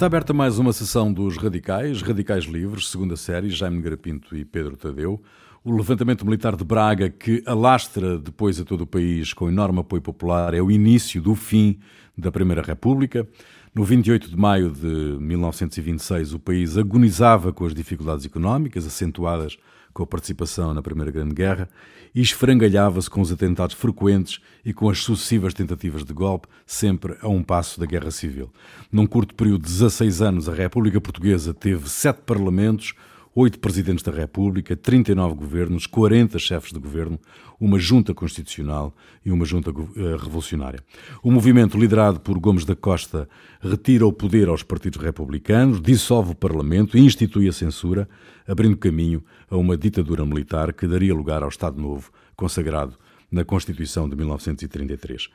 Está aberta mais uma sessão dos Radicais, Radicais Livres, segunda série, Jaime Garapinto e Pedro Tadeu. O levantamento militar de Braga, que alastra depois a todo o país com enorme apoio popular, é o início do fim da Primeira República. No 28 de maio de 1926, o país agonizava com as dificuldades económicas, acentuadas com a participação na Primeira Grande Guerra, e esfrangalhava-se com os atentados frequentes e com as sucessivas tentativas de golpe, sempre a um passo da Guerra Civil. Num curto período de 16 anos, a República Portuguesa teve sete parlamentos, oito presidentes da República, 39 governos, 40 chefes de governo, uma junta constitucional e uma junta eh, revolucionária. O movimento liderado por Gomes da Costa retira o poder aos partidos republicanos, dissolve o Parlamento e institui a censura, abrindo caminho a uma ditadura militar que daria lugar ao Estado Novo, consagrado na Constituição de 1933.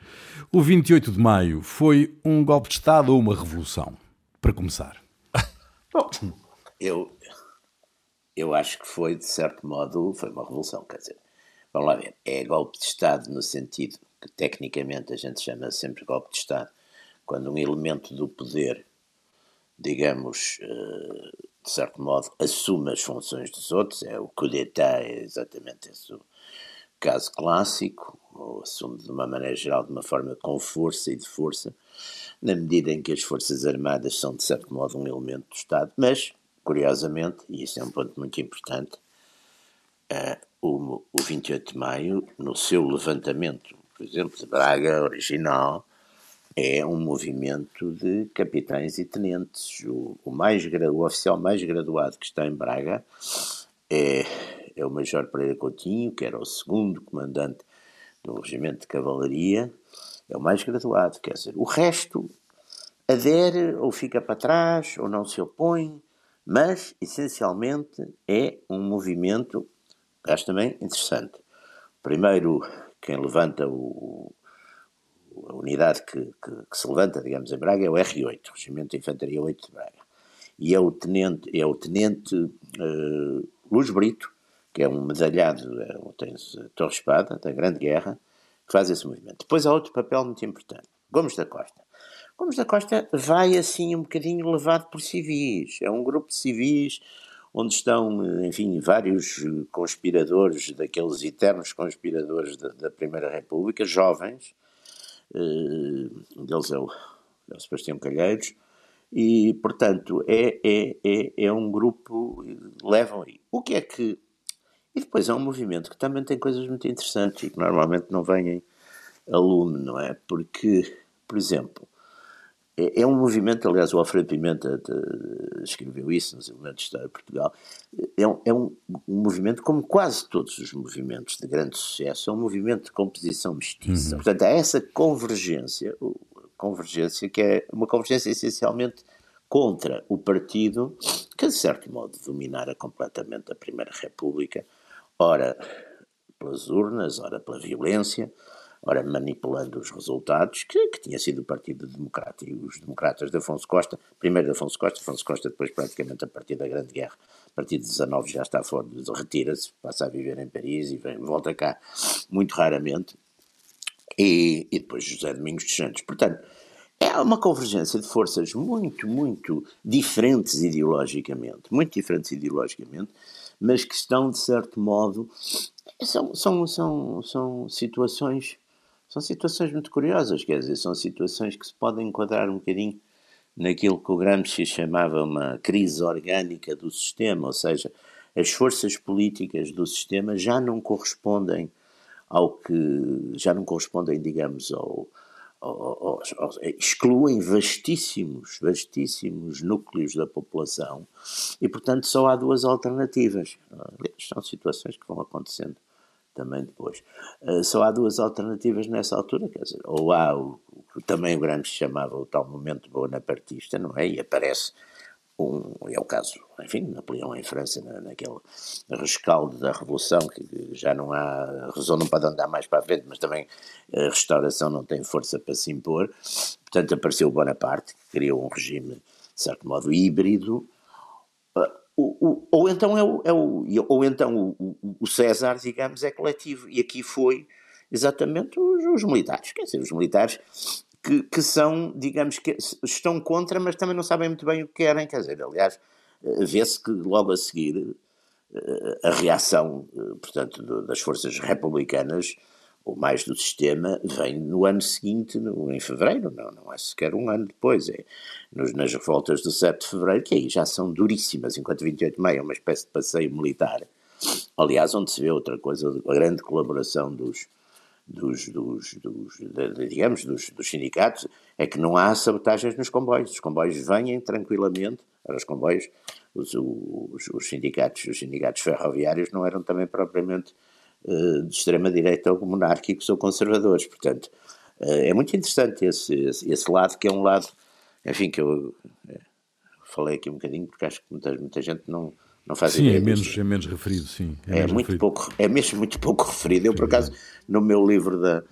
O 28 de maio foi um golpe de Estado ou uma revolução? Para começar. Bom, eu, eu acho que foi, de certo modo, foi uma revolução. Quer dizer, vamos lá ver, é golpe de Estado no sentido que tecnicamente a gente chama sempre golpe de Estado, quando um elemento do poder, digamos, eh, de certo modo, assume as funções dos outros, é o coup d'État, é exatamente esse o caso clássico, ou assume de uma maneira geral, de uma forma com força e de força, na medida em que as Forças Armadas são, de certo modo, um elemento do Estado, mas Curiosamente, e isso é um ponto muito importante, uh, o, o 28 de maio, no seu levantamento, por exemplo, de Braga original, é um movimento de capitães e tenentes. O, o, mais, o oficial mais graduado que está em Braga é, é o Major Pereira Coutinho, que era o segundo comandante do Regimento de Cavalaria, é o mais graduado, quer dizer, o resto adere ou fica para trás ou não se opõe, mas essencialmente é um movimento, acho também interessante. Primeiro, quem levanta o, a unidade que, que, que, se levanta, digamos, em Braga é o R8, o Regimento de Infantaria 8 de Braga. E é o tenente, é o tenente uh, Luz Brito, que é um medalhado, é, tem Torre Espada, da Grande Guerra, que faz esse movimento. Depois há outro papel muito importante, Gomes da Costa. Gomes da Costa vai assim um bocadinho levado por civis. É um grupo de civis onde estão, enfim, vários conspiradores, daqueles eternos conspiradores da, da Primeira República, jovens. Uh, um deles é o, é o Sebastião Calheiros. E, portanto, é, é, é, é um grupo. levam aí. O que é que. E depois é um movimento que também tem coisas muito interessantes e que normalmente não vêm a lume, não é? Porque, por exemplo, é, é um movimento, aliás, o Alfredo Pimenta escreveu isso nos Elementos de História de Portugal. É, um, é um, um, movimento, como quase todos os movimentos de grande sucesso, é um movimento de composição mestiça. Uhum. Portanto, há essa convergência, convergência que é uma convergência essencialmente contra o partido que, de certo modo, dominara completamente a Primeira República, ora pelas urnas, ora pela violência ora manipulando os resultados, que, que tinha sido o Partido Democrático e os democratas de Afonso Costa, primeiro de Afonso Costa, Afonso Costa depois praticamente a partir da Grande Guerra, a partir de 19 já está fora, retira-se, passa a viver em Paris e vem, volta cá muito raramente, e, e depois José Domingos dos Santos. Portanto, é uma convergência de forças muito, muito diferentes ideologicamente, muito diferentes ideologicamente, mas que estão, de certo modo, são, são, são, são situações são situações muito curiosas, quer dizer, são situações que se podem enquadrar um bocadinho naquilo que o Gramsci chamava uma crise orgânica do sistema, ou seja, as forças políticas do sistema já não correspondem ao que já não correspondem, digamos, ao, ao, ao, excluem vastíssimos, vastíssimos núcleos da população e, portanto, só há duas alternativas. São situações que vão acontecendo também depois. Uh, só há duas alternativas nessa altura, quer dizer, ou há o, que também o Gramsci chamava o tal momento bonapartista, não é? E aparece um, é o caso, enfim, Napoleão em França, na, naquele rescaldo da Revolução, que já não há, Revolução não pode andar mais para a frente, mas também a restauração não tem força para se impor. Portanto, apareceu Bonaparte, que criou um regime, de certo modo, híbrido, o, o, ou então é o, é o ou então o, César, digamos, é coletivo. E aqui foi exatamente os, os, militares. Quer dizer, os militares que, que são, digamos, que estão contra, mas também não sabem muito bem o que querem. Quer dizer, aliás, eh, vê-se que logo a seguir eh, a reação, eh, portanto, das forças republicanas, ou mais do sistema, vem no ano seguinte, no, em fevereiro, não, não é sequer um ano depois, é nos, nas revoltas do 7 de fevereiro, que aí já são duríssimas, enquanto 28 de maio é uma espécie de passeio militar. Aliás, onde se vê outra coisa, a grande colaboração dos, dos, dos, dos de, digamos, dos, dos, sindicatos é que não há sabotagens nos comboios. Os comboios vêm tranquilamente, os comboios, os, os, os sindicatos, os sindicatos ferroviários não eram também propriamente de extrema-direita ou monárquicos ou conservadores. Portanto, uh, é muito interessante esse, esse, esse, lado, que é um lado, enfim, que eu uh, falei aqui um bocadinho, porque acho que muita, muita gente não, não faz sim, ideia. É menos, é menos referido, sim. É, é muito referido. pouco, é mesmo muito pouco referido. Eu, por acaso, no meu livro da,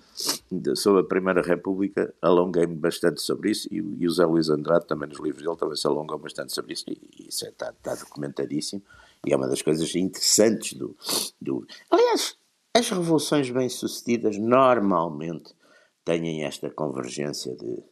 de, sobre a Primeira República, alonguei-me bastante sobre isso e, e o Zé Luís Andrade, também nos livros dele, também se alongam bastante sobre isso e, e isso está, é, está documentadíssimo e é uma das coisas interessantes do, do... Aliás, as revoluções bem-sucedidas normalmente têm esta convergência de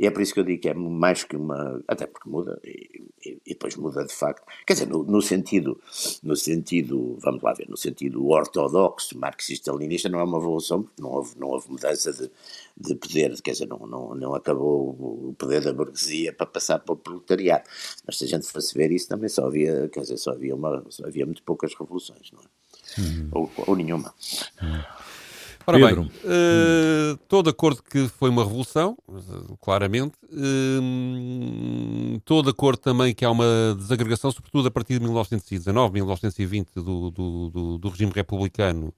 e é por isso que eu digo que é mais que uma. Até porque muda, e, e depois muda de facto. Quer dizer, no, no, sentido, no sentido, vamos lá ver, no sentido ortodoxo, marxista-leninista, não é uma evolução, porque não houve, não houve mudança de, de poder, quer dizer, não, não, não acabou o poder da burguesia para passar para o proletariado. Mas se a gente fosse ver isso, também só havia, quer dizer, só havia, uma, só havia muito poucas revoluções, não é? Uhum. Ou, ou nenhuma. Uhum. Ora Pedro. bem, uh, estou de acordo que foi uma revolução, claramente. Uh, estou de acordo também que há uma desagregação, sobretudo a partir de 1919, 1920, do, do, do, do regime republicano,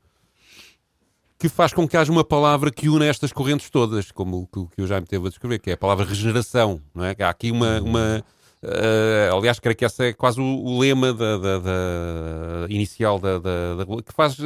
que faz com que haja uma palavra que une estas correntes todas, como o que o Jaime teve a descrever, que é a palavra regeneração. Não é? Há aqui uma. uma Uh, aliás, creio que esse é quase o, o lema da, da, da inicial da, da, que faz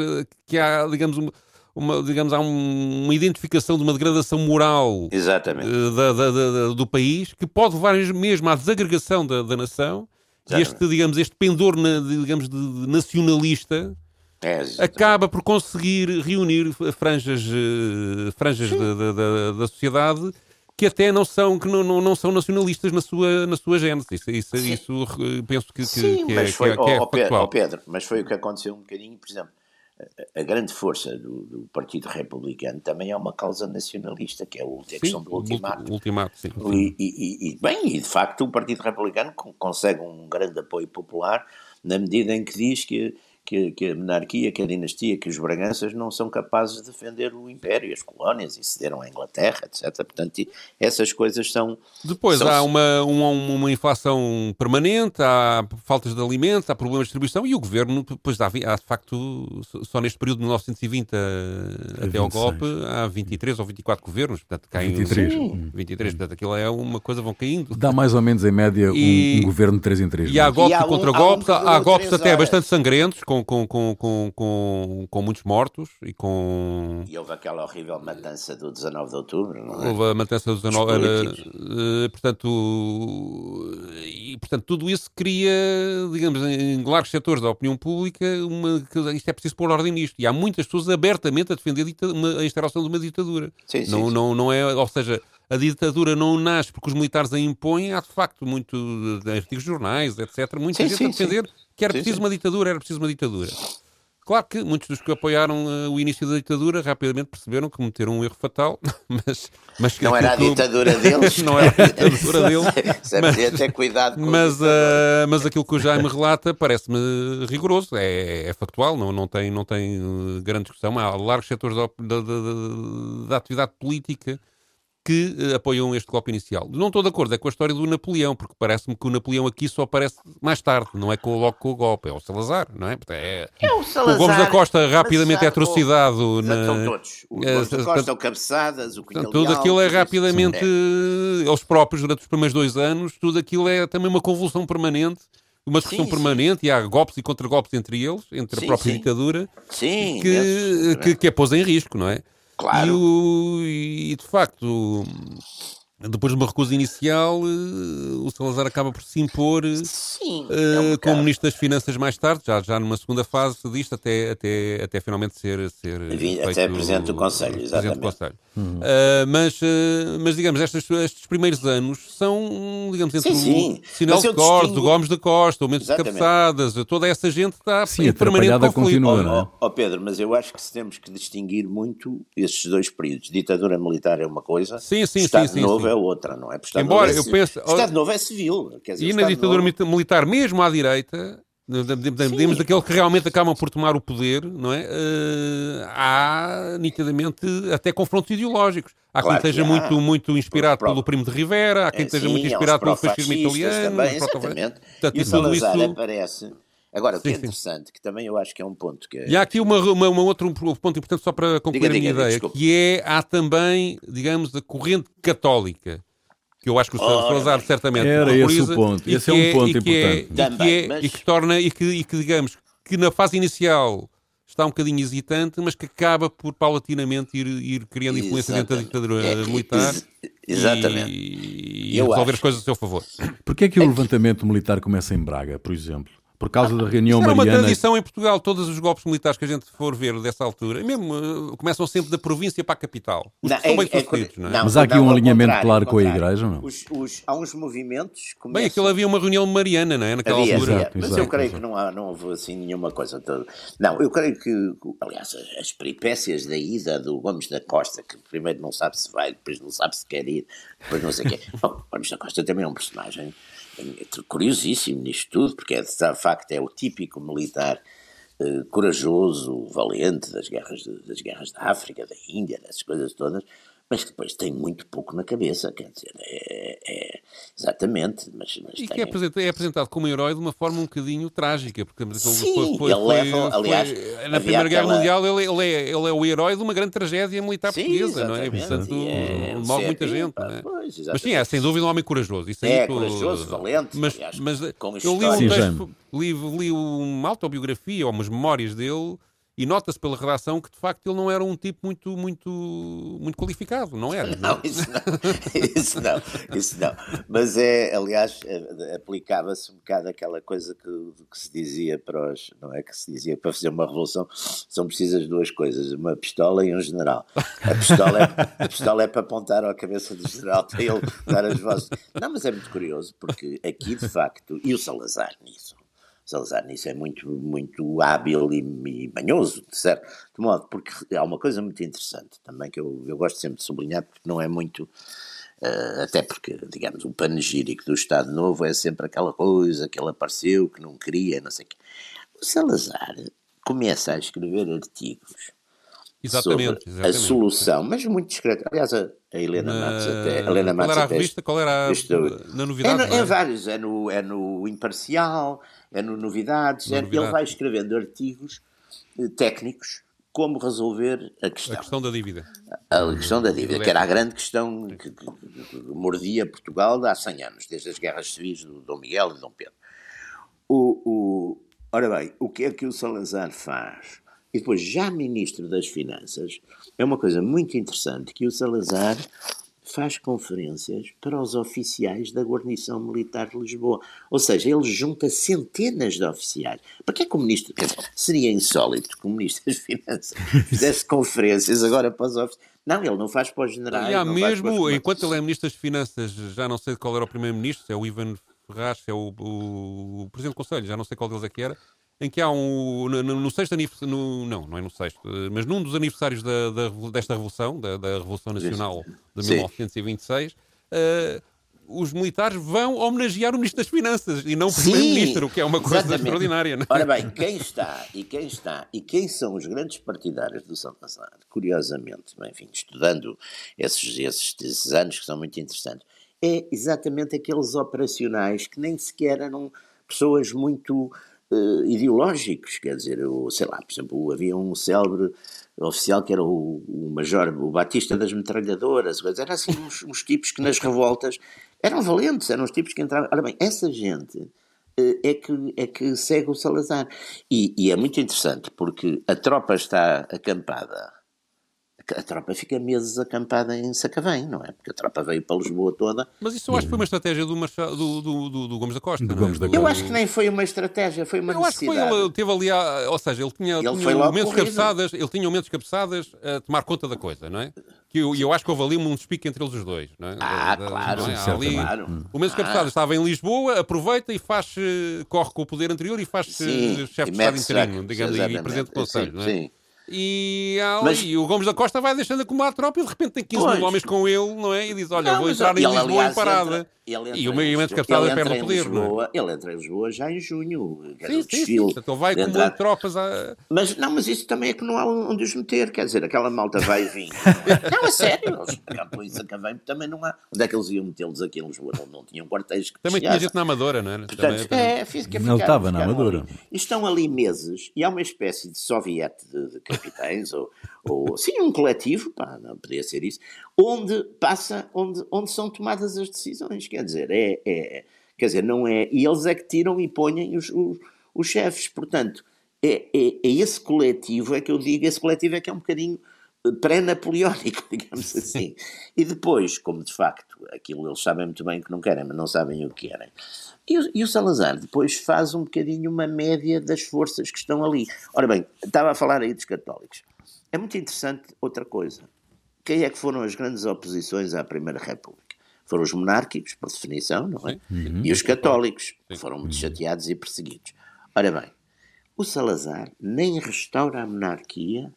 que há, digamos, uma, uma, digamos, há um, uma identificação de uma degradação moral uh, da, da, da, do país que pode levar mesmo à desagregação da, nação. E este, digamos, este pendor na, digamos, de, de nacionalista é, acaba por conseguir reunir franjas, uh, franjas da, da, da, sociedade que até não são, que não, não, não são nacionalistas na sua, na sua gênese. Isso, isso, isso penso que, Sim, que, mas é, foi, que é, que é oh, Pedro, mas foi o que aconteceu um bocadinho, por exemplo, a grande força do, do, Partido Republicano também é uma causa nacionalista, que é a questão do ultimato. ultimato sim, E, e, e, bem, e de facto o Partido Republicano consegue um grande apoio popular na medida em que diz que que, que, a monarquia, que a dinastia, que os Braganças não são capazes de defender o Império, as colónias, e cederam à Inglaterra, etc. Portanto, essas coisas são... Depois são... há uma, uma, uma, inflação permanente, há faltas de alimentos, há problemas de distribuição, e o governo, depois há, há de facto, só neste período de 1920 a, até ao golpe, há 23 ou 24 governos, portanto, caem... 23. Sim. 23, portanto, aquilo é uma coisa, vão caindo. Dá mais ou menos, em média, e, um, um, governo de 3 em 3. E há golpes e, e contra golpes, há, um há golpes até horas. bastante sangrentos, com com, com, com, com, com, muitos mortos e com. E houve aquela horrível matança do 19 de outubro, não é? Houve a matança do 19 era, uh, portanto, e, portanto, tudo isso cria, digamos, em largos setores da opinião pública, uma, isto é preciso pôr ordem nisto. E há muitas pessoas abertamente a defender a, instauração de uma ditadura. Sim, sim, não, sim. Não, não é, ou seja, a ditadura não nasce porque os militares a impõem, há de facto muito artigos de jornais, etc. Muita sim, gente sim, a defender sim. Que era preciso uma ditadura, era preciso uma ditadura. Claro que muitos dos que apoiaram uh, o início da ditadura rapidamente perceberam que cometeram um erro fatal, mas, mas não era a ditadura deles, não era a ditadura deles, mas, ter cuidado com mas, uh, mas aquilo que o Jaime relata parece-me rigoroso, é, é, factual, não, não tem, não tem uh, grande discussão. Há largos setores da, da, da, da atividade política que uh, apoiam este golpe inicial. Não estou de acordo, é com a história do Napoleão, porque parece-me que o Napoleão aqui só aparece mais tarde, não é com, logo com o golpe, é o Salazar, não é? É, é o Salazar. O Gomes da Costa rapidamente é atrocidado. Na... Estão todos. O Gomes da Costa, o Cabeçadas, o Cunha Tudo aquilo é rapidamente, é. eles próprios, durante os primeiros dois anos, tudo aquilo é também uma convulsão permanente uma discussão sim, permanente sim. e há golpes e contra-golpes entre eles, entre sim, a própria ditadura, sim, que, que, que é pôs em risco, não é? Claro. E, o, e de facto, depois de uma recusa inicial, uh, o Salazar acaba por se impor Sim, uh, é um como Ministro das Finanças mais tarde, já, já numa segunda fase disto, até, até, até finalmente ser. ser até Presidente do Conselho, exatamente. Presidente do Conselho. Uhum. Uh, mas, mas, digamos, estes, estes primeiros anos são, digamos, entre sim, sim. o Sinal de Costa, distingo... o Gomes da Costa, o Mendes de Cabeçadas, toda essa gente está sim, em permanente conflito. Continua, não é? oh, oh, Pedro, mas eu acho que se temos que distinguir muito esses dois períodos. Ditadura militar é uma coisa, sim, sim, Estado sim, Novo é outra, não é? Estado Embora eu pense. Estado Novo é civil. Quer dizer, e na ditadura novo... militar, mesmo à direita, digamos daquele que realmente acabam por tomar o poder, não é? Uh, há nitidamente até confrontos ideológicos. Há claro quem esteja muito, muito inspirado pelo Primo de Rivera, há quem é, esteja sim, muito inspirado pelo fascismo italiano. Também, exatamente. Portanto, e o Salazar isso... aparece Agora, o que sim, é interessante, sim. que também eu acho que é um ponto que... É... E há aqui uma, uma, uma outro ponto importante, só para concluir diga, a minha diga, ideia, desculpa. que é, há também, digamos, a corrente católica, que eu acho que o oh, Salazar certamente Era esse o ponto, esse é um é, ponto e importante. É, também, e, que é, e que torna, e que, e que, digamos, que na fase inicial está um bocadinho hesitante, mas que acaba por paulatinamente ir, ir criando influência dentro da ditadura é, militar exatamente. e, e resolver acho. as coisas a seu favor. Porquê é que o levantamento militar começa em Braga, por exemplo? Por causa da reunião Era mariana. uma tradição em Portugal, todos os golpes militares que a gente for ver dessa altura, mesmo uh, começam sempre da província para a capital. Os não, são bem é, sucedidos, não é? Não, Mas há aqui um alinhamento claro com a Igreja, não? Os, os, há uns movimentos. Começam... Bem, aquilo havia uma reunião mariana, não é? Naquela havia, altura. Havia, mas exato, eu creio exato. que não, há, não houve assim nenhuma coisa toda. Não, eu creio que, aliás, as peripécias da ida do Gomes da Costa, que primeiro não sabe se vai, depois não sabe se quer ir, depois não sei o quê. Bom, Gomes da Costa também é um personagem curiosíssimo nisto tudo, porque é, de facto é o típico militar eh, corajoso, valente das guerras, das guerras da África, da Índia, dessas coisas todas, mas que depois tem muito pouco na cabeça, quer dizer, é, é exatamente. Mas, mas e tem... que é apresentado, é apresentado, como herói de uma forma um bocadinho trágica, porque Sim, foi, foi, ele foi, leva, aliás, na Primeira Guerra aquela... Mundial ele, ele, é, ele é o herói de uma grande tragédia militar sim, portuguesa, não é? Portanto, é, morre muita gente, não é? Pois, mas sim, é sem dúvida um homem corajoso. Isso é, corajoso, valente, mas, aliás, mas eu li um texto, li, li uma autobiografia ou umas memórias dele e nota-se pela redação que de facto ele não era um tipo muito, muito, muito qualificado, não era? Não, isso não, isso não, isso não. Mas é, aliás, é, aplicava-se um bocado aquela coisa que, que, se dizia para os, não é? Que se dizia para fazer uma revolução são precisas duas coisas, uma pistola e um general. A pistola é, a pistola é para apontar à cabeça do general para ele dar as vozes. Não, mas é muito curioso, porque aqui de facto, e o Salazar nisso Salazar nisso é muito, muito hábil e, e manhoso, de certo de modo, porque há uma coisa muito interessante também que eu, eu gosto sempre de sublinhar, porque não é muito, uh, até porque, digamos, o panegírico do Estado Novo é sempre aquela coisa que ele apareceu, que não queria, não sei o quê. O Salazar começa a escrever artigos Exatamente, sobre exatamente. a solução, mas muito discreto. Aliás, a, a Helena na... Matos até. Helena qual era a revista? Qual era a, na novidade? É, no, é, vários, é no, é no Imparcial, é no Novidades, no é, ele vai escrevendo artigos eh, técnicos como resolver a questão. A questão da dívida. A, questão da dívida, que era a grande questão que, que, que, mordia Portugal há 100 anos, desde as guerras civis do Dom Miguel e do Dom Pedro. O, o, ora bem, o que é que o Salazar faz? E depois, já ministro das Finanças, é uma coisa muito interessante que o Salazar faz conferências para os oficiais da guarnição militar de Lisboa. Ou seja, ele junta centenas de oficiais. Para que é que o ministro... Seria insólito que o ministro das Finanças fizesse conferências agora para os oficiais. Não, ele não faz para os generais. E há mesmo, enquanto ele é ministro das Finanças, já não sei qual era o primeiro-ministro, se é o Ivan Ferraz, se é o, o, o presidente do Conselho, já não sei qual deles é que era, em que há um. No, no sexto aniversário. No, não, não é no sexto, mas num dos aniversários da, da desta Revolução, da, da, Revolução Nacional de 1926, uh, eh, os militares vão homenagear o Ministro das Finanças e não o Primeiro-Ministro, o que é uma coisa exatamente. extraordinária. Não é? Ora bem, quem está e quem está e quem são os grandes partidários do Salazar, curiosamente, enfim, estudando esses, esses, esses anos que são muito interessantes, é exatamente aqueles operacionais que nem sequer eram pessoas muito uh, ideológicos, quer dizer, eu, sei lá, por exemplo, havia um célebre oficial que era o, o Major, o Batista das Metralhadoras, eram assim uns, uns, tipos que nas revoltas eram valentes, eram os tipos que entravam. Ora bem, essa gente uh, é, que, é que segue o Salazar. E, e é muito interessante porque a tropa está acampada a tropa fica meses acampada em Sacavém, não é? Porque a tropa veio para Lisboa toda. Mas isso eu acho que foi uma estratégia do, do, do, do, do Gomes da Costa. Do é? Gomes da Eu acho que nem foi uma estratégia, foi uma eu acho que foi, necessidade. ele teve ali, a, ou seja, ele tinha, Ele tinha momentos corrido. cabeçadas, ele tinha momentos cabeçadas a tomar conta da coisa, não é? Que eu, e eu acho que houve ali um despique entre eles os dois, não é? Ah, Da- da- claro, não é? ali, claro. O Mendes Ah. Cabeçadas estava em Lisboa, aproveita e faz, eh, corre com o poder anterior e faz Sim, chefe de Estado interino, digamos, e presidente do Conselho, Sim, não é? sim. E, há ali- Mas- e o Gomes da Costa vai deixando acumular a tropa e de repente tem 15 Pois. mil homens com ele, não é? E diz: Olha, Não, vou entrar em ele, Lisboa aliás, em parada. entra- ele entra e o Lisboa- Cabeçadas ele perde entra o em poder, não é? Lisboa- Ele entra em Lisboa já em junho. Sim, sim, sim. ele vai acumulando entrar- tropas. A... Mas não, mas isso também é que não há onde os meter, quer dizer, aquela malta vai e vem. não, a sério, eles por isso acabei, também não há. Onde é que eles iam metê-los aqui em Lisboa? Não, não tinham quartéis que Também tinha gente na Amadora, não é? Portanto, Também- é, fica, Ele ficaram- estava na Amadora. ali. E estão ali meses, e há uma espécie de soviete de, de capitães, ou, ou sim, um coletivo, pá, não poderia ser isso, onde passa, onde, onde são tomadas as decisões, quer dizer, é, é- quer dizer, não é, e eles é que tiram e põem os, os, os chefes, portanto, é, é, é esse coletivo, é que eu digo, esse coletivo é que é um bocadinho eh, pré-napoleónico, digamos assim. E depois, como de facto, aquilo eles sabem muito bem que não querem, mas não sabem o que querem. E o, e o Salazar depois faz um bocadinho uma média das forças que estão ali. Ora bem, estava a falar aí dos católicos. É muito interessante outra coisa. Quem é que foram as grandes oposições à Primeira República? Foram os monárquicos, por definição, não é? E os católicos, que foram muito chateados e perseguidos. Ora bem, o Salazar nem restaura a monarquia,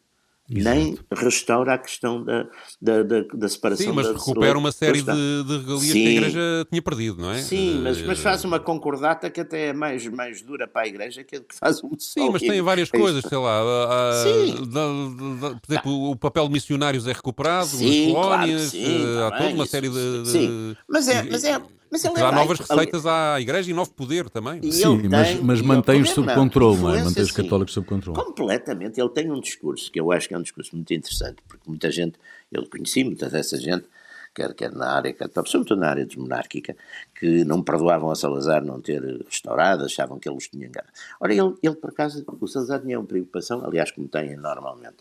nem restaura a questão da, da, da, da separação Sim, mas da recupera uma série de, de regalias que a Sim. Igreja tinha perdido, não é? Sim, mas, Eh, mas faz uma concordata que até é mais, mais dura para a Igreja que a que faz um Sim, mas tem várias É coisas, sei lá. há- há- Sim. da- por exemplo, o papel de missionários é recuperado, Sim, as claro colónias, sim, eh, há toda uma série de. de- sim. Mas é- mas é- mas ele é dá novas receitas à Igreja e novo poder também. E Sim, mas, mas mantém-os sob controle, não é? Mantém os sim. católicos sob controle. Completamente. Ele tem um discurso que eu acho que é um discurso muito interessante, porque muita gente, eu conheci muita dessa gente, quer, quer na área católica, sobretudo na área desmonárquica, que não perdoavam a Salazar não ter restaurado, achavam que ele os tinha enganado. Ora, ele, ele por acaso, o Salazar tinha uma preocupação, aliás, como têm normalmente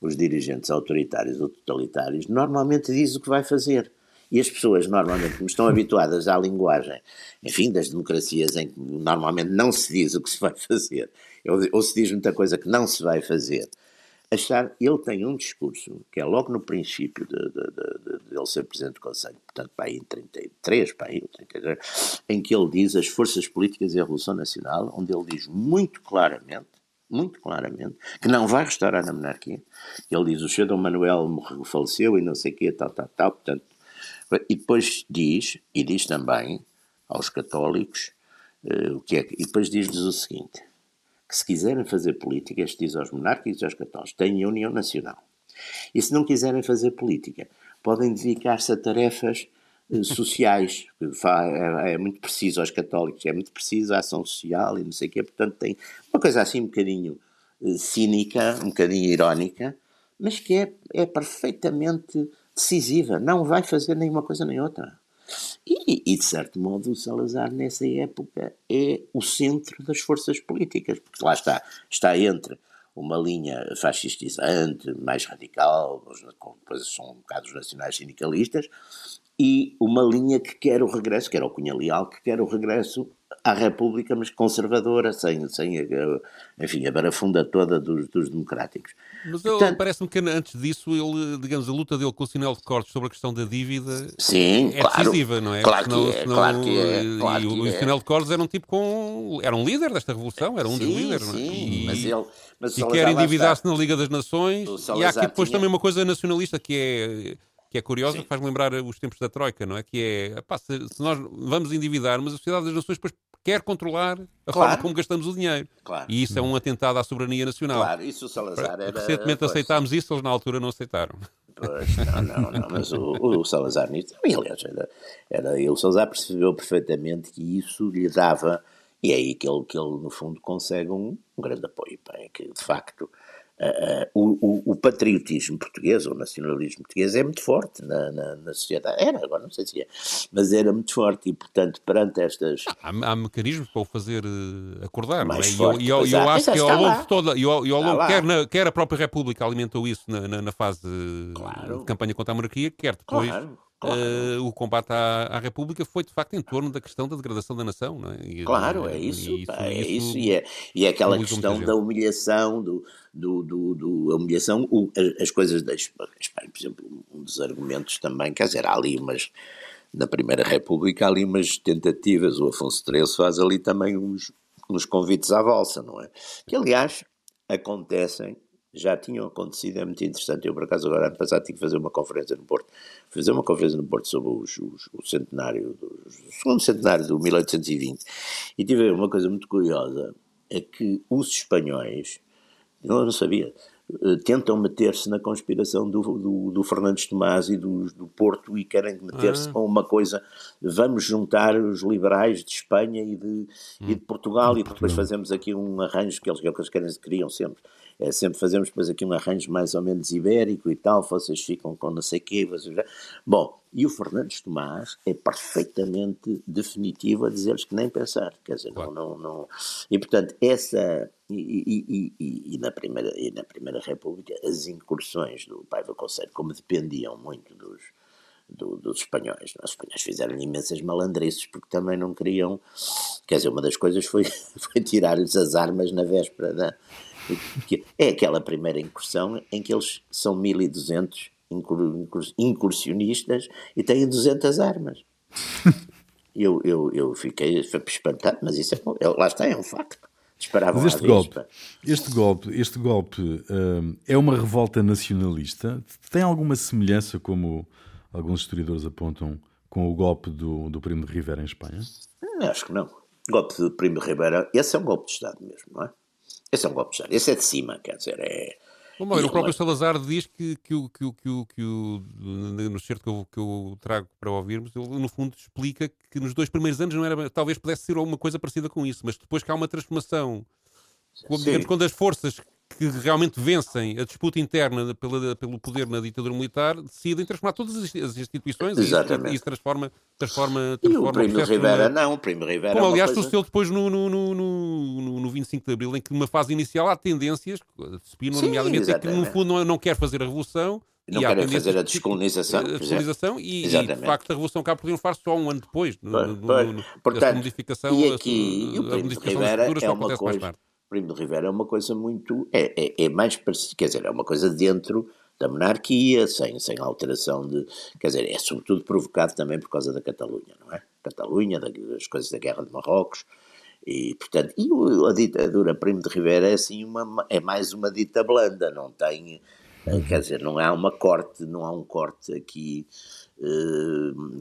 os dirigentes autoritários ou totalitários, normalmente diz o que vai fazer. E as pessoas, normalmente, como estão habituadas à linguagem, enfim, das democracias em que normalmente não se diz o que se vai fazer, ou, ou se diz muita coisa que não se vai fazer, achar, ele tem um discurso, que é logo no princípio de, de, de, de ele ser Presidente do Conselho, portanto, para aí em 33, para aí, ou 33, em que ele diz as forças políticas e a Revolução Nacional, onde ele diz muito claramente, muito claramente, que não vai restaurar a monarquia. Ele diz, o Sr. Dom Manuel morreu, faleceu e não sei o quê, tal, tal, tal, portanto, e depois diz, e diz também aos católicos, eh, o que é que, e depois diz-lhes o seguinte, que se quiserem fazer política, este diz aos monárquicos e aos católicos, têm a União Nacional. E se não quiserem fazer política, podem dedicar-se a tarefas eh, sociais. É, é muito preciso aos católicos, é muito preciso a ação social e não sei o quê. Portanto, tem uma coisa assim um bocadinho eh, cínica, um bocadinho irónica, mas que é, é perfeitamente decisiva. Não vai fazer nenhuma coisa nem outra. E, e, de certo modo, o Salazar, nessa época, é o centro das forças políticas, porque lá está, está entre uma linha fascistizante, mais radical, coisas são um bocado os nacionais sindicalistas, e uma linha que quer o regresso, que era o Cunha Leal, que quer o regresso à República, mas conservadora, sem, sem a, enfim, a barafunda toda dos, dos democráticos. Mas parece-me que antes disso, ele, digamos, a luta dele com o sinal de cortes sobre a questão da dívida Sim, é claro. decisiva, não é? Claro Senão- que é, senão- claro que é. Claro e o que Luís é. Sinel de Cordes era um tipo com. Era um líder desta revolução, era um dos Sim, líderes, não é? sim, E- mas ele... Mas o e quer endividar-se na Liga das Nações. O E há aqui depois tinha- também uma coisa nacionalista que é, que é curiosa, Sim. que faz lembrar os tempos da Troika, não é? Que é, pá, se, se nós vamos endividar, mas a Sociedade das Nações depois quer controlar a forma como gastamos o dinheiro. Claro. E isso é um atentado à soberania nacional. Claro, isso o Salazar era... Recentemente pois, aceitámos isso, eles na altura não aceitaram. Pois, não, não, não, mas o, o Salazar nisso, aliás, era, era, e o Salazar percebeu perfeitamente que isso lhe dava, e é aí que ele, que ele no fundo consegue um, um grande apoio, pá, é que de facto uh, o, o, patriotismo português, ou o nacionalismo português, é muito forte na, na, na, sociedade. Era, agora não sei se é, mas era muito forte e, portanto, perante estas. Há, há mecanismos para o fazer uh, acordar, Mais não é? Forte, e eu, eu, eu acho que ao longo de toda. Eu, eu, ao longo, quer, na, quer a própria República alimentou isso na, na, na fase claro. de campanha contra a monarquia, quer depois. Claro Claro. Uh, o combate à, à, República foi de facto em torno da questão da degradação da nação, não é? E, claro, é isso, e isso, é isso, e é, e é aquela questão da humilhação, do, do, do, do humilhação, o, as coisas da Espanha, por exemplo, um dos argumentos também, quer dizer, há ali umas, na Primeira República há ali umas tentativas, o Afonso XIII faz ali também uns, uns convites à valsa, não é? Que aliás acontecem já tinham acontecido, é muito interessante. Eu, por acaso, agora ano passado tive que fazer uma conferência no Porto, fazer uma conferência no Porto sobre os, os, o centenário, o segundo centenário do 1820, e tive uma coisa muito curiosa, é que os espanhóis, eu não sabia, eh, tentam meter-se na conspiração do, do, do, Fernandes Tomás e do, do Porto e querem meter-se ah. com uma coisa, vamos juntar os liberais de Espanha e de, hum. e de Portugal e depois fazemos aqui um arranjo que eles, que eles querem, queriam sempre é, sempre fazemos depois aqui um arranjo mais ou menos ibérico e tal, vocês ficam com não sei o quê. Vocês... Bom, e o Fernandes Tomás é perfeitamente definitivo a dizer-lhes que nem pensar, quer dizer, claro. não, não, não, E portanto, essa. E, e, e, e, na primeira, e na Primeira República, as incursões do Paiva Conselho, como dependiam muito dos, do, dos espanhóis. Os espanhóis fizeram imensas malandrices porque também não queriam. Quer dizer, uma das coisas foi, foi tirar-lhes as armas na véspera da, é aquela primeira incursão em que eles são 1200 incursionistas e têm 200 armas. eu, eu, eu fiquei espantado, mas isso é, é, lá está, é um facto. Mas este golpe, este golpe, este golpe um, é uma revolta nacionalista? Tem alguma semelhança, como alguns historiadores apontam, com o golpe do, do Primo de Rivera em Espanha? Acho que não. O golpe do Primo de Rivera, esse é um golpe de Estado mesmo, não é? Esse é um golpe de Estado. Esse é de cima, quer dizer, é. Bom, o próprio Salazar diz que, que, o, que, o, que, o, que o, no certo que eu, que eu trago para ouvirmos, ele no fundo explica que nos dois primeiros anos não era, talvez pudesse ser alguma coisa parecida com isso, mas depois que há uma transformação, digamos, quando as forças que realmente vencem a disputa interna pela, pelo poder na ditadura militar decidem transformar todas as instituições Exatamente. e isso transforma, transforma, transforma e o Primo Rivera não, o Primo Rivera Como aliás coisa... sucedeu depois no, no, no, no, no 25 de Abril, em que numa fase inicial há tendências, se nomeadamente, é que no fundo não, não quer fazer a revolução, não e querem fazer a descolonização. A descolonização e, e, de facto a Revolução acaba por triunfar só um ano depois. No, no, no, Portanto, modificação, e aqui, a, a modificação Rivera é uma coisa, Primo de Rivera é uma coisa muito. É, é, é mais parecido, quer dizer, é uma coisa dentro da monarquia, sem, sem alteração de. Quer dizer, é sobretudo provocado também por causa da Catalunha, não é? Catalunha, das coisas da Guerra de Marrocos. E, portanto, e a ditadura Primo de Rivera é assim uma, é mais uma dita blanda, não tem, quer dizer, não há uma corte, não há um corte aqui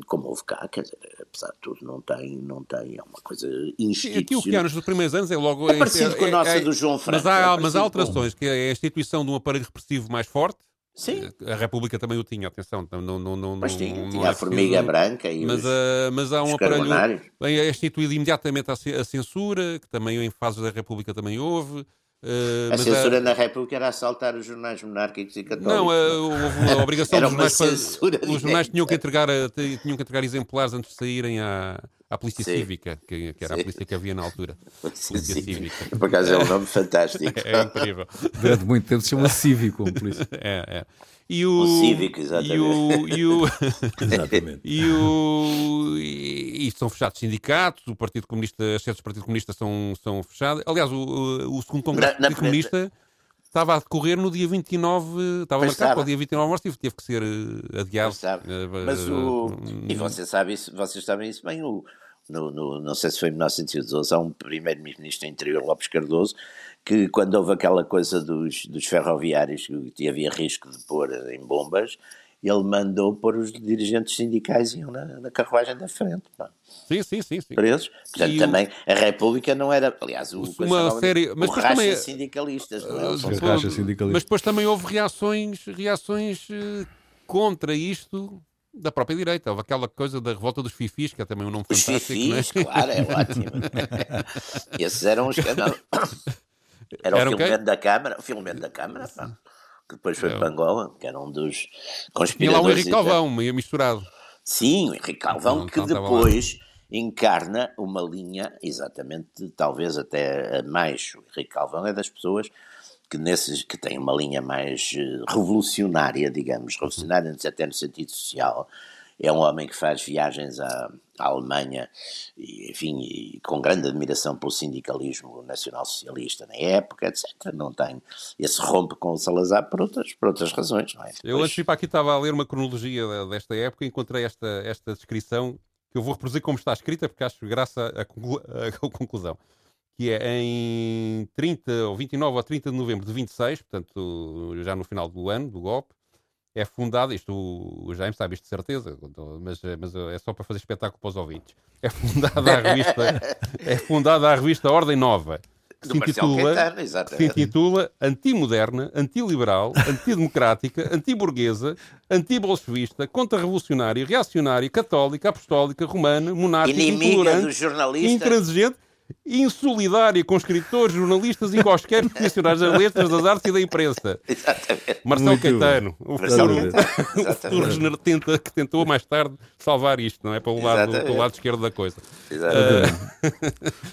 como houve cá, quer dizer, apesar de tudo, não tem, não tem, é uma coisa institucional. Aqui o que nos primeiros anos é logo... É parecido é, com a nossa é, do João Franco. Mas há, é mas há alterações, que é a instituição de um aparelho repressivo mais forte, Sim. A República também o tinha, atenção. Não, não, não, mas tinha, não, tinha a formiga branca e mas, os, uh, mas há um aparelho. Bem, é instituído imediatamente a censura, que também em fases da República também houve. Uh, a censura na República era assaltar os jornais monárquicos e católicos. Não, uh, houve a obrigação dos jornais. Censura os jornais tinham que, entregar, tinham que entregar exemplares antes de saírem à, à Polícia Sim. Cívica, que, que era Sim. a polícia que havia na altura. Polícia Cívica. Por acaso é um nome fantástico. é, é incrível. Durante muito tempo se chama Cívico, polícia. É, é. E o, o cívico, exatamente. E o, e o, exatamente. E, o, e, e são fechados sindicatos, o Partido Comunista, as sedes do Partido Comunista são, são fechadas. Aliás, o, o segundo Congresso do Partido Comunista estava a decorrer no dia 29, estava marcado estava. para o dia 29 de março, teve que ser eh, adiado. Mas o, e você sabe isso, vocês sabem isso bem, o, no, no, não sei se foi em 1912, há um primeiro-ministro interior, Lopes Cardoso, que quando houve aquela coisa dos, dos ferroviários, que havia risco de pôr em bombas, ele mandou pôr os dirigentes sindicais iam na, na carruagem da frente. Pá. Sim, sim, sim. sim. Presos. Portanto, e também o... a República não era. Aliás, o, uma série, mas o racha também, sindicalistas. Não é? Uh, racha sindicalistas. Mas depois também houve reações, reações uh, contra isto da própria direita. Houve aquela coisa da revolta dos fifis, que é também um nome os fantástico. Fifis, é? claro, é ótimo. Esses eram os canais. Era, era o filmento da Câmara, o filmento da Câmara, pá, que depois foi é. para Angola, que era um dos conspiradores. Tinha lá o Henrique Calvão, meio misturado. Sim, o Henrique Calvão, não, que depois encarna uma linha, exatamente, talvez até mais. O Henrique Calvão é das pessoas que, nesses, que têm uma linha mais eh, revolucionária, digamos, revolucionária até no sentido social. É um homem que faz viagens à, à Alemanha, e, enfim, e com grande admiração pelo sindicalismo nacional-socialista na época, etc. Não tem esse rompe com o Salazar por outras, por outras razões, não é? Eu antes de ir para aqui estava a ler uma cronologia desta época e encontrei esta, esta descrição que eu vou reproduzir como está escrita, porque acho graça a, a, conclusão. Que é em 30 ou 29 ou 30 de novembro de 26, portanto, já no final do ano, do golpe, é fundada, isto o James sabe isto de certeza, mas, mas é só para fazer espetáculo para os ouvintes. É fundada a revista, é fundada a revista Ordem Nova, que se intitula, que se intitula Antimoderna, Antiliberal, Antidemocrática, Antiburguesa, Antibolchevista, Contra-revolucionária, Reacionária, Católica, Apostólica, Romana, Monárquica, Inimiga Intolerante, Intransigente insolidária com escritores, jornalistas e quaisquer profissionais das letras, das artes e da imprensa. Exatamente. Marcelo Caetano, o futuro, tenta, que tentou mais tarde salvar isto, não é? Para o lado, para o lado esquerdo da coisa. Uh...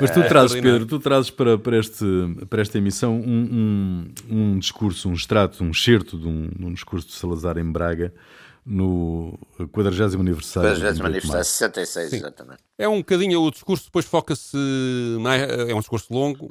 Mas tu trazes, Pedro, tu trazes para, para, este, para esta emissão um, um, um discurso, um extrato, um excerto de um, de um discurso de Salazar em Braga no 40 aniversário. 40 aniversário, 66, Sim. exatamente. É um bocadinho, o discurso depois foca-se, é um discurso longo.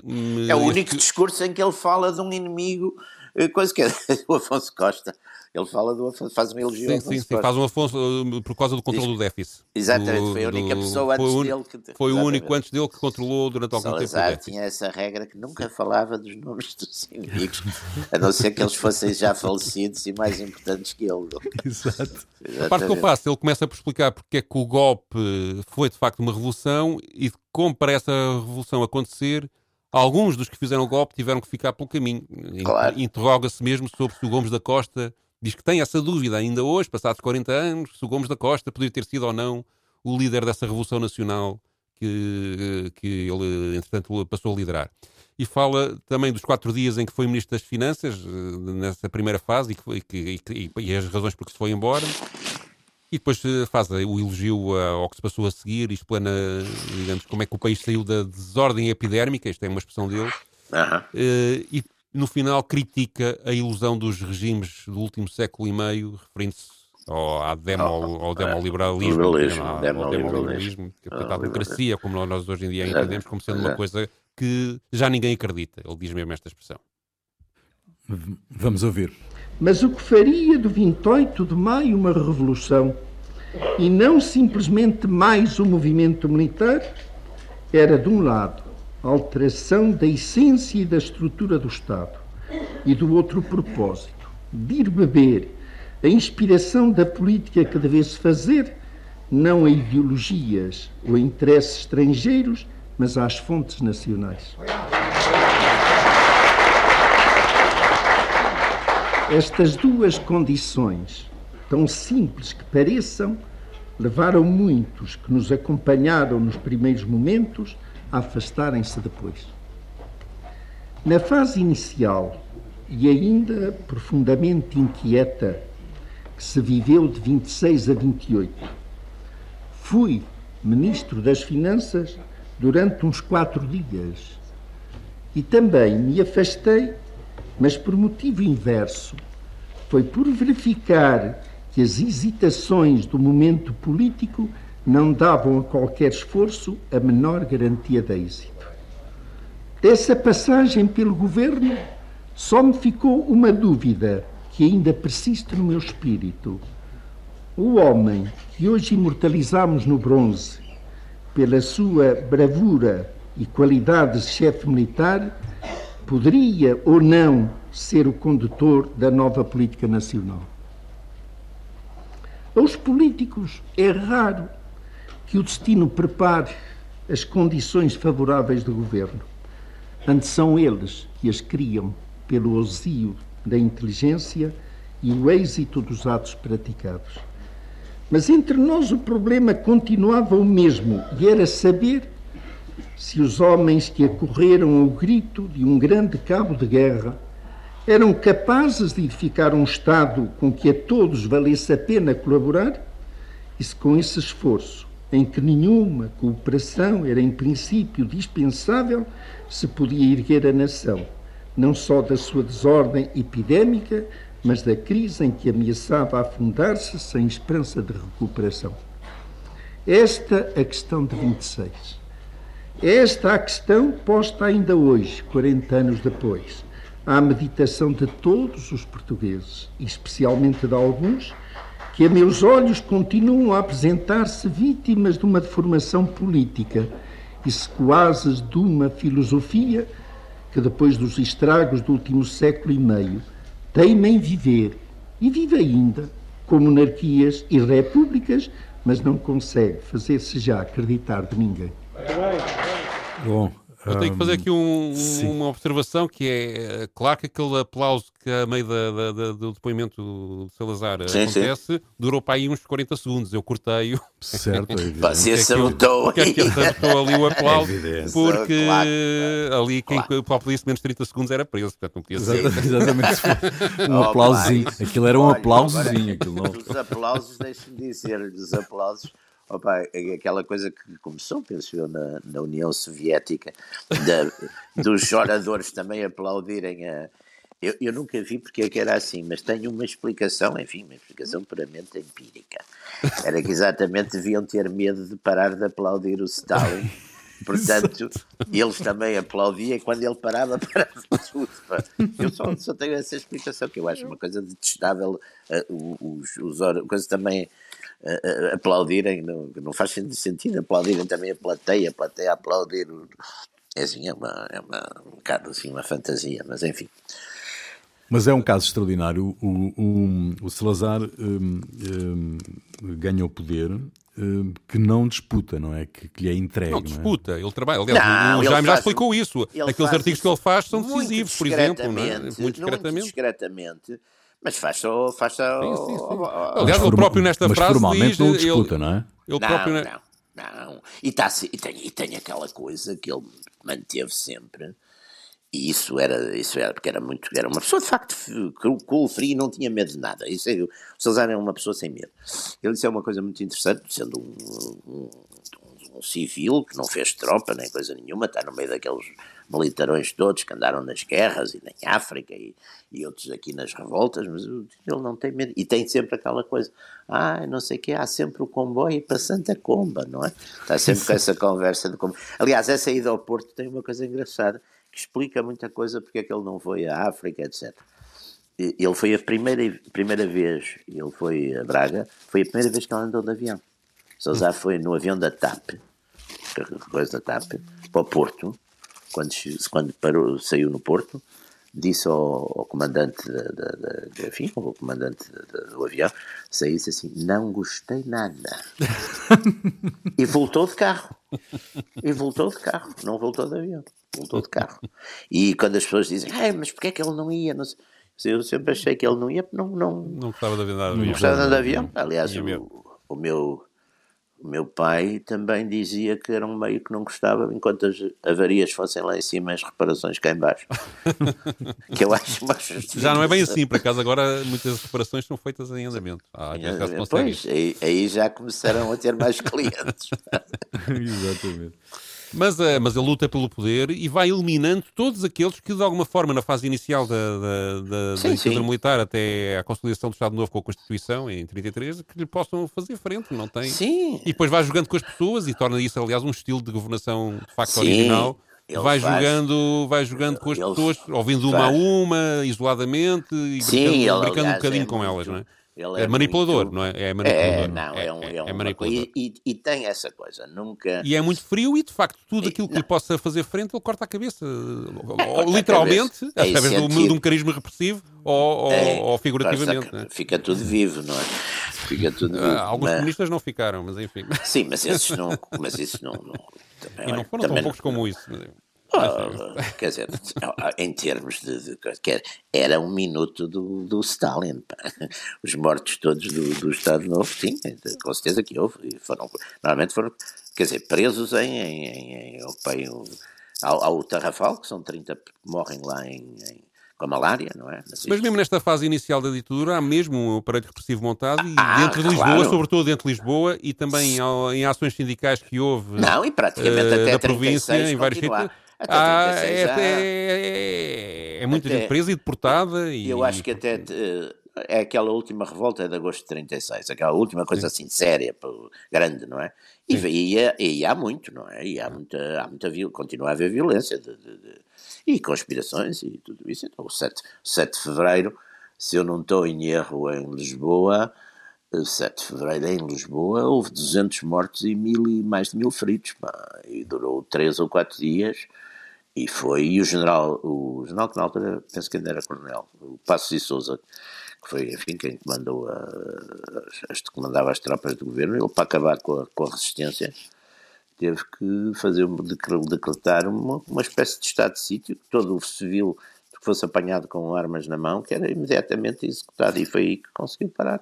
É o único que... discurso em que ele fala de um inimigo, eh, coisa que é o Afonso Costa. Ele fala do Afonso, faz uma elogio sim, sim, sim, faz um Afonso uh, por causa do controle do déficit. Exatamente, do, foi a única pessoa antes foi dele que. Foi o único antes dele que controlou durante algum Salazar tempo. tinha essa regra que nunca falava dos nomes dos inimigos, a não ser que eles fossem já falecidos e mais importantes que ele. Exato. Exatamente. A parte que eu passo, ele começa por explicar porque é que o golpe foi de facto uma revolução e como para essa revolução acontecer alguns dos que fizeram o golpe tiveram que ficar pelo caminho. Claro. Interroga-se mesmo sobre se o Gomes da Costa diz que tem essa dúvida ainda hoje, passados 40 anos, se o Gomes da Costa poderia ter sido ou não o líder dessa revolução nacional que, que ele, entretanto, passou a liderar. E fala também dos quatro dias em que foi Ministro das Finanças, eh, nessa primeira fase, e, que, que, e, e as razões por que se foi embora. E depois eh, faz o elogio ao que se passou a seguir e explana, digamos, como é que o país saiu da desordem epidérmica, isto é uma expressão dele, uh e no final critica a ilusão dos regimes do último século e meio, referindo-se ao, à demo, ao, ao demoliberalismo, ao demoliberalismo, que é a democracia, como nós hoje em dia entendemos, como sendo uma coisa que já ninguém acredita. Ele diz mesmo esta expressão. Vamos ouvir. Mas o que faria do 28 de maio uma revolução e não simplesmente mais um movimento militar era, de um lado, alteração da essência e da estrutura do Estado, e do outro propósito, de ir beber a inspiração da política que devesse fazer, não a ideologias ou interesses estrangeiros, mas às fontes nacionais. Estas duas condições, tão simples que pareçam, levaram muitos que nos acompanharam nos primeiros momentos afastarem-se depois. Na fase inicial, e ainda profundamente inquieta, que se viveu de 26 a 28, fui Ministro das Finanças durante uns quatro dias e também me afastei, mas por motivo inverso. Foi por verificar que as hesitações do momento político não davam a qualquer esforço a menor garantia de êxito. Dessa passagem pelo governo, só me ficou uma dúvida que ainda persiste no meu espírito. O homem que hoje imortalizamos no bronze, pela sua bravura e qualidade de chefe militar, poderia ou não ser o condutor da nova política nacional. Aos políticos é raro que o destino prepare as condições favoráveis do governo. Antes são eles que as criam pelo osio da inteligência e o êxito dos atos praticados. Mas entre nós o problema continuava o mesmo e era saber se os homens que acorreram ao grito de um grande cabo de guerra eram capazes de edificar um Estado com que a todos valesse a pena colaborar, e se com esse esforço, em que nenhuma cooperação era em princípio dispensável, se podia erguer a nação, não só da sua desordem epidémica, mas da crise em que ameaçava afundar-se sem esperança de recuperação. Esta a questão de 26. Esta a questão posta ainda hoje, 40 anos depois à meditação de todos os portugueses, especialmente de alguns, que a meus olhos continuam a apresentar-se vítimas de uma deformação política e sequazes de uma filosofia que, depois dos estragos do último século e meio, teima em viver, e vive ainda, com monarquias e repúblicas, mas não consegue fazer-se já acreditar de ninguém. Bom, eu tenho que fazer aqui um, uma observação que é eh, claro que aquele aplauso que a meio da, da, da, do depoimento de Salazar sim, acontece sim. durou para aí uns 40 segundos. Eu cortei-o. Certo, é sabotou que, que sabotou ali o aplauso é porque claro, ali quem claro. aplaudisse menos 30 segundos era preso, portanto não podia ser. Exatamente. um aplausozinho. Aquilo era um aplausozinho. Aquilo Os aplausos, deixe-me dizer, os aplausos Opa, é aquela coisa que começou, penso eu, na, na União Soviética, da, dos oradores também aplaudirem a. Eu, eu nunca vi porque é que era assim, mas tenho uma explicação, enfim, uma explicação puramente empírica. Era que exatamente deviam ter medo de parar de aplaudir o Stalin. Portanto, eles também aplaudiam quando ele parava, parava tudo. Eu só, só tenho essa explicação, que eu acho uma coisa detestável. Uh, os, os, os coisas também uh, aplaudirem, não, não faz sentido aplaudirem também a plateia, a plateia aplaudir. É assim, é uma, é uma, um bocado assim, uma fantasia, mas enfim. Mas é um caso extraordinário. O, o, o Salazar um, um, ganha o poder um, que não disputa, não é? Que, que lhe é entregue. Não disputa, não é? ele trabalha. Aliás, não, o Jaime já explicou isso. Aqueles artigos que ele faz são decisivos, por exemplo. Não é? Muito discretamente. Muito discretamente mas faz só. Faz sim, sim, sim. Aliás, ele próprio nesta mas frase. formalmente diz, não disputa, ele, não é? Ele não, próprio, não, não. E, tá, e, tem, e tem aquela coisa que ele manteve sempre. E isso era, isso era porque era muito, era uma pessoa de facto cool, free, não tinha medo de nada. Isso é, o Salazar é uma pessoa sem medo. Ele disse é uma coisa muito interessante, sendo um, um, civil que não fez tropa nem coisa nenhuma, está no meio daqueles militarões todos que andaram nas guerras e em África e, e outros aqui nas revoltas, mas ele não tem medo. E tem sempre aquela coisa, ah, não sei o que, há sempre o comboio para Santa Comba, não é? Está sempre com essa conversa de comboio. Aliás, essa ida ao Porto tem uma coisa engraçada que explica muita coisa porque é que ele não foi à África, etc. Ele foi a primeira, primeira vez, ele foi a Braga, foi a primeira vez que ele andou de avião. Salazar foi no avião da TAP, coisa da TAP, para o Porto, quando, quando parou, saiu no Porto, disse ao, ao comandante da, da, da, enfim, ao comandante do avião, saísse assim, não gostei nada. e voltou de carro. E voltou de carro, não voltou de avião, voltou de carro. E quando as pessoas dizem, ah, mas porquê é que ele não ia? Não eu sempre achei que ele não ia, não, não, não gostava de avião. Não gostava de avião. Aliás, o, o meu o meu pai também dizia que era um meio que não gostava enquanto as avarias fossem lá em cima as reparações cá em baixo. que eu acho mais Já não é bem assim, por acaso agora muitas reparações são feitas em andamento. Ah, pois, aí, aí já começaram a ter mais clientes. Exatamente. Mas, uh, mas ele luta pelo poder e vai eliminando todos aqueles que, de alguma forma, na fase inicial da, da, da, sim, da ditadura militar até à consolidação do Estado Novo com a Constituição, em 33, que lhe possam fazer frente, não tem? Sim. E depois vai jogando com as pessoas e torna isso, aliás, um estilo de governação de facto sim. original. Ele vai faz, jogando, vai jogando com as pessoas, ouvindo uma a uma, isoladamente, e Sim, brincando, ele, brincando aliás, um bocadinho é com muito, elas, não é? Ele é, é manipulador, muito... não é? É manipulador. É, não, é, um, é, um, é manipulador. E, e, e, tem essa coisa, nunca. E é muito frio e de facto tudo aquilo que não. lhe possa fazer frente ele corta a cabeça. ou, literalmente, cabeça. É através é de um carisma repressivo ou, ou, é, ou figurativamente. Né? Fica tudo vivo, não é? Fica tudo vivo. Ah, alguns mas... comunistas não ficaram, mas enfim. Sim, mas esses não. Mas isso não, não e não foram tão poucos como isso. Oh, quer dizer, em termos de. de era um minuto do, do Stalin. Pá. Os mortos todos do, do Estado Novo, sim, com certeza que houve. Foram, normalmente foram, quer dizer, presos em. em, em, em ao, ao Tarrafal, que são 30 que morrem lá em, em com a malária, não é? Mas, Mas mesmo nesta fase inicial da ditadura há mesmo um aparelho repressivo montado e ah, dentro de Lisboa, claro. sobretudo dentro de Lisboa e também em, em ações sindicais que houve não, e praticamente uh, até da província, em vários sítios. Ah, é, é, é, muita até, gente presa e deportada. E, eu acho que até é aquela última revolta de agosto de 36, aquela última coisa Sim. assim séria, grande, não é? E, e, e, há muito, não é? E há muita, há muita continua a haver violência de, de, de, e conspirações e tudo isso. Então, o 7, 7 de fevereiro, se eu não estou em erro em Lisboa, 7 de fevereiro em Lisboa houve 200 mortos e, mil, e mais de mil feridos, pá, e durou 3 ou 4 dias e foi, e o general, o general que na altura, penso que ainda era coronel, o Passos e Souza, que foi, enfim, quem comandou a, as, comandava as tropas do governo, ele para acabar com a, com a resistência teve que fazer, decretar uma, uma espécie de estado de sítio, que todo o civil fosse apanhado com armas na mão, que era imediatamente executado. E foi aí que conseguiu parar,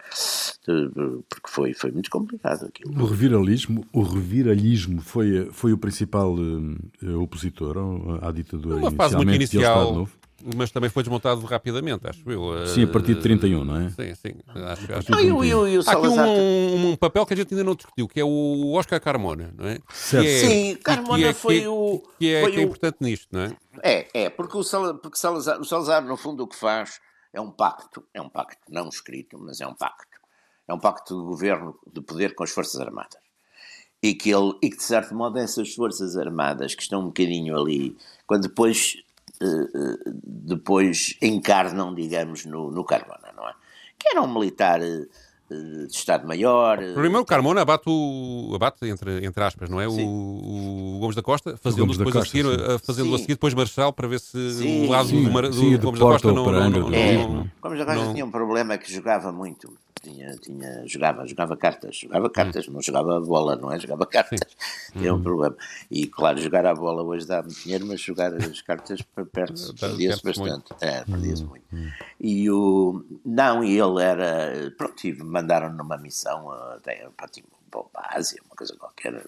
porque foi, foi muito complicado aquilo. O reviralismo, o reviralismo foi, foi o principal uh, opositor à ditadura Uma fase muito inicial mas também foi desmontado rapidamente, acho eu. Sim, a partir de 31, não é? Sim, sim. Acho, acho não, eu, eu, eu Há aqui um, um, papel que a gente ainda não discutiu, que é o Oscar Carmona, não é? Certo. É, sim, Carmona é, foi que, o. Que é, foi que é importante nisto, não é? É, é, porque o Salazar, porque Salazar, o Salazar, no fundo, o que faz é um pacto, é um pacto não escrito, mas é um pacto. É um pacto de governo de poder com as Forças Armadas. E que, ele, e que de certo modo, essas Forças Armadas que estão um bocadinho ali, quando depois eh, eh, depois encarnam, digamos, no, no Carmona, não é? Que era um militar eh, de Estado-Maior. Primeiro o Carmona abate, o, abate entre, entre aspas, não é? O, o, Gomes da Costa, fazendo depois Costa, a seguir, sim. fazendo sim. a seguir depois Marshal para ver se sim, o lado do, do, do Gomes da Costa não, não, não, não, é, Gomes da Costa tinha um problema que jogava muito tinha, tinha, jogava, jogava cartas, jogava cartas, hum. não jogava bola, não é? Jogava cartas, tinha um uhum. problema. E claro, jogar a bola hoje dá muito dinheiro, mas jogar as cartas perde-se, perdia-se bastante. É, perdia-se uhum. muito. E o. Não, e ele era. Pronto, mandaram numa missão até para, para a Ásia, uma coisa qualquer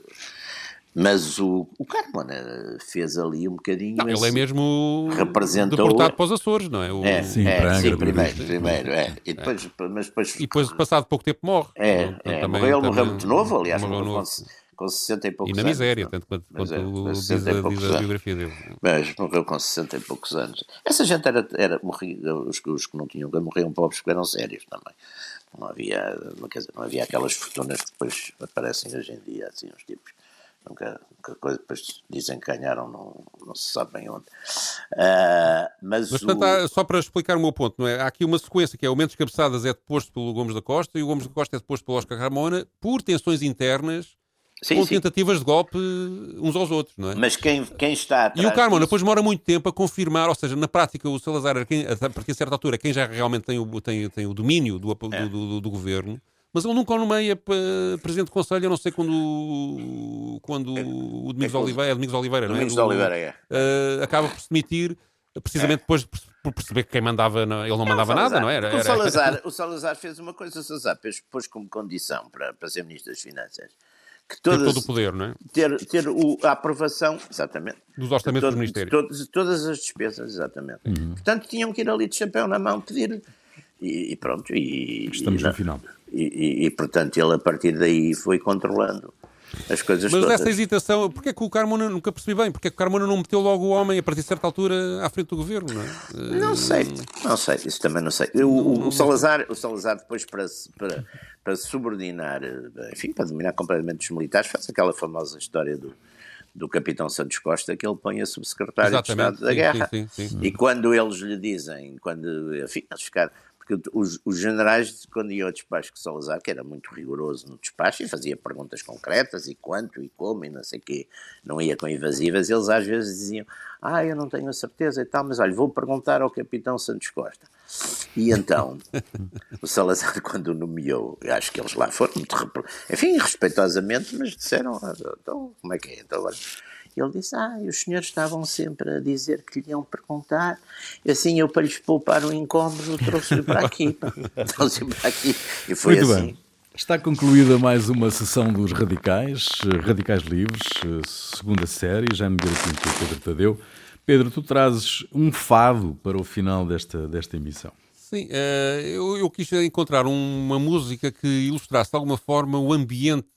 mas o, o Carmona fez ali um bocadinho. Não, ele é mesmo representou, deportado para os Açores, não é? O... É, sim, é, sim primeiro, primeiro, é. E depois, é. Mas depois, e depois, passado pouco tempo, morre. É, é. Também, morreu, também, morreu muito novo, aliás, morreu novo. Com, com 60 e poucos anos. E na miséria, anos, tanto quanto, quanto é, diz, a, diz a biografia dele. Mas morreu com 60 e poucos anos. Essa gente era, era morria, os, os que não tinham morriam pobres porque eram sérios também. Não havia, quer dizer, não havia aquelas fortunas que depois aparecem hoje em dia, assim, os tipos nunca, nunca coisa, depois dizem que ganharam, não, não se sabe bem onde. Uh, mas, mas portanto, há, só para explicar o meu ponto, não é? há aqui uma sequência que é o Mendes Cabeçadas é deposto pelo Gomes da Costa e o Gomes da Costa é deposto pelo Oscar Ramona por tensões internas Sim, com sim. tentativas de golpe uns aos outros, não é? Mas quem, quem está E o Carmona depois demora muito tempo a confirmar, ou seja, na prática o Salazar, quem, a partir de certa altura, quem já realmente tem o, tem, tem o domínio do, do, é. do, do governo, mas ele nunca nomeia presidente do Conselho, a não sei quando, quando o Domingos é, Oliveira, é Domingos Oliveira, Domingos não é? Oliveira, é. Uh, acaba por se demitir, precisamente é. depois por perceber que quem mandava, não, ele não é, mandava nada, não era? O Salazar, o Salazar fez uma coisa, o Salazar pôs como condição para, para ser Ministro das Finanças que todas, ter todo o poder, não é? Ter, ter o, a aprovação, exatamente. Dos orçamentos todo, do Ministério. De, todas, todas as despesas, exatamente. Uhum. Portanto, tinham que ir ali de chapéu na mão pedir. E, e pronto. E, Estamos e, no final. E, e, e, portanto, ele a partir daí foi controlando as coisas Mas todas. essa hesitação, porque é que o Carmona, nunca percebi bem, porque é que o Carmona não meteu logo o homem a partir de certa altura à frente do governo, não é? Não sei, não sei, isso também não sei. O, o, o Salazar, o Salazar depois para, para, para subordinar, enfim, para dominar completamente os militares, faz aquela famosa história do, do capitão Santos Costa que ele põe a subsecretário Exatamente, de Estado da sim, Guerra. Sim, sim, e quando eles lhe dizem, quando, enfim, eles ficaram porque os, os, generais, quando iam ao despacho com Salazar, que era muito rigoroso no despacho e fazia perguntas concretas e quanto e como e não sei o quê, não ia com evasivas, eles às vezes diziam, ah, eu não tenho a certeza e tal, mas olha, vou perguntar ao capitão Santos Costa. E então, o Salazar, quando o nomeou, acho que eles lá foram muito, enfim, respeitosamente, mas disseram, ah, então, como é que é? Então, agora E ele disse: Ah, e os senhores estavam sempre a dizer que lhe iam perguntar. E assim, eu, para lhes poupar o incómodo, trouxe-o para aqui. trouxe-o para aqui. E foi Muito assim. Bem. Está concluída mais uma sessão dos Radicais, Radicais Livres, segunda série, Jaime Garapinto e Pedro Tadeu. Pedro, tu trazes um fado para o final desta, desta emissão. Sim, uh, eu, eu, quis encontrar uma música que ilustrasse de alguma forma o ambiente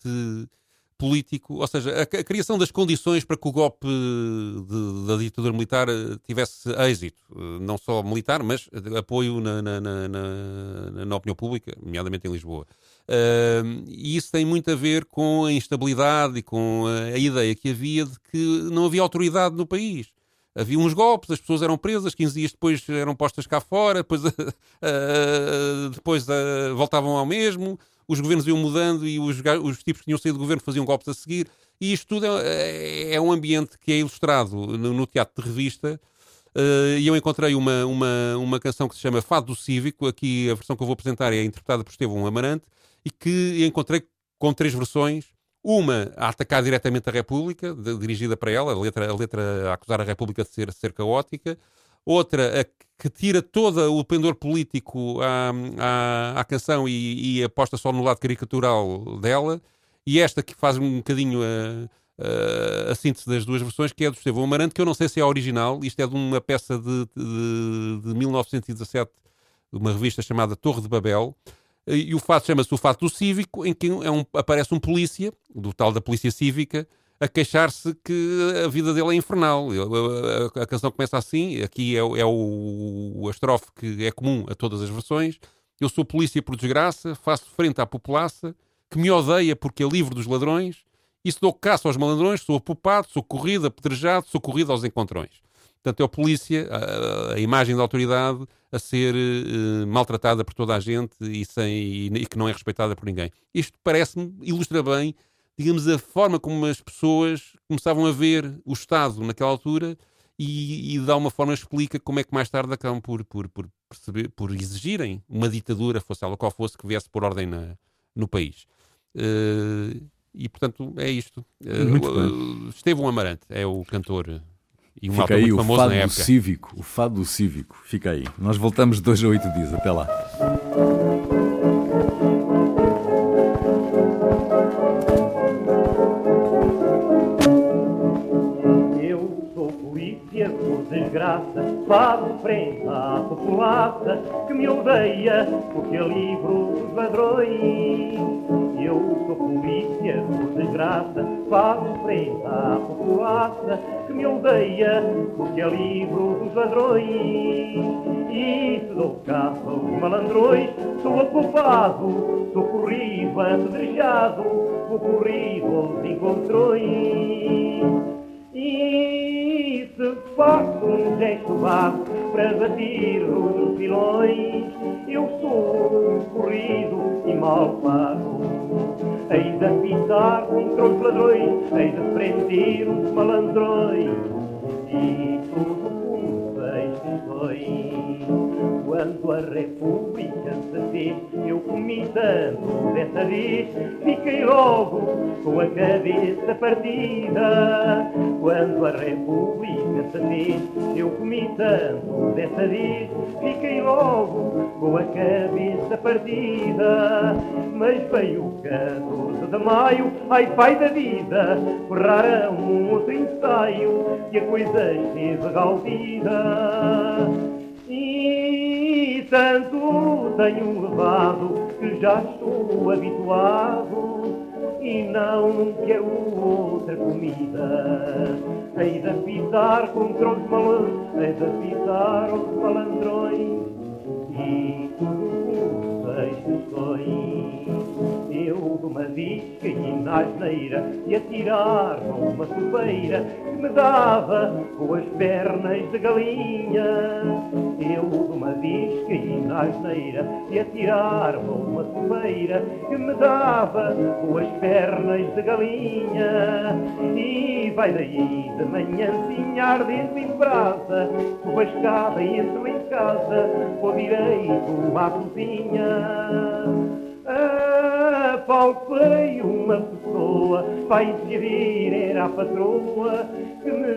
político, ou seja, a, a criação das condições para que o golpe de, da ditadura militar eh, tivesse êxito, eh, não só militar, mas apoio na, na, na, na opinião pública, nomeadamente em Lisboa. Uh, e isso tem muito a ver com a instabilidade e com a, a ideia que havia de que não havia autoridade no país. Havia uns golpes, as pessoas eram presas, 15 dias depois eram postas cá fora, depois, uh, depois uh, voltavam ao mesmo, os governos iam mudando e os, os tipos que tinham saído do governo faziam golpes a seguir. E isto tudo é, é um ambiente que é ilustrado no, no teatro de revista. Uh, e eu encontrei uma, uma, uma canção que se chama Fado do Cívico. Aqui a versão que eu vou apresentar é interpretada por Estevão Amarante e que encontrei com três versões. Uma a atacar diretamente a República, de, dirigida para ela, a letra, a letra a acusar a República de ser, ser caótica. Outra a, que tira todo o pendor político à, à, à canção e, e, aposta só no lado caricatural dela. E esta que faz um bocadinho a, a, a síntese das duas versões, que é do Estevão Amarante, que eu não sei se é original. Isto é de uma peça de, de, de 1917, de uma revista chamada Torre de Babel. E o fato chama-se o fato do cívico, em que é um, aparece um polícia, do tal da polícia cívica, a queixar-se que a vida dele é infernal. A, canção começa assim, aqui é, é o, a estrofe que é comum a todas as versões. Eu sou polícia por desgraça, faço frente à populaça, que me odeia porque é livre dos ladrões, e se dou caça aos malandrões, sou apupado, sou corrido, apedrejado, sou corrido aos encontrões. Portanto, é o polícia, a, a imagem da autoridade, a ser uh, maltratada por toda a gente e, sem, e, e, que não é respeitada por ninguém. Isto parece-me, ilustra bem, digamos, a forma como as pessoas começavam a ver o Estado naquela altura e, e de alguma forma explica como é que mais tarde acabam por, por, por, perceber, por exigirem uma ditadura, fosse ela qual fosse, que viesse por ordem na, no país. Uh, e portanto é isto. Uh, Estevão Amarante é o cantor e um Fica aí o fado do cívico, o fado do cívico. Fica aí. Nós voltamos dois a oito dias. Até lá. Desgraça, faço frente à populaça que me odeia porque é livro os ladrões. Eu sou polícia, por desgraça, faço frente à populaça que me odeia, porque é livro dos ladrões. E se dou caça aos malandrões, sou ocupado, sou corrido, apedrejado, vou corrido aos encontrões. E se faço um gesto vago para bater os filões, eu sou corrido e mal pago. Hei de pintar contra os ladrões, hei de prender os malandrões. E tudo por seis questões. Quando a República se fez, eu comi tanto dessa vez, fiquei logo com a cabeça partida. Quando a República se fez, eu comi tanto dessa vez, fiquei logo com a cabeça partida. Mas veio o 14 de maio, ai pai da vida, ferraram um outro ensaio e a coisa esteve galvida. Tanto tenho levado que já estou habituado e não quero outra comida. Hei de apitar contra os malandros, hei de apitar os malandrões e questões eu de uma e na asneira e atirar numa sobeira que me dava com as pernas de galinha. Eu de uma disca e na asneira e atirar numa sobeira que me dava com as pernas de galinha. E vai daí de manhãzinha ardendo em brasa, escada e entro em casa, vou direito à cozinha. Ah, apalpei uma pessoa, vai se vir, era a patroa que me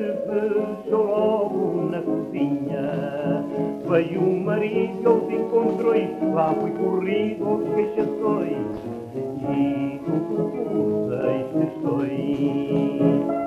fechou logo na cozinha. Veio o marido aos encontrões, lá fui corrido aos queixações, e por seis questões.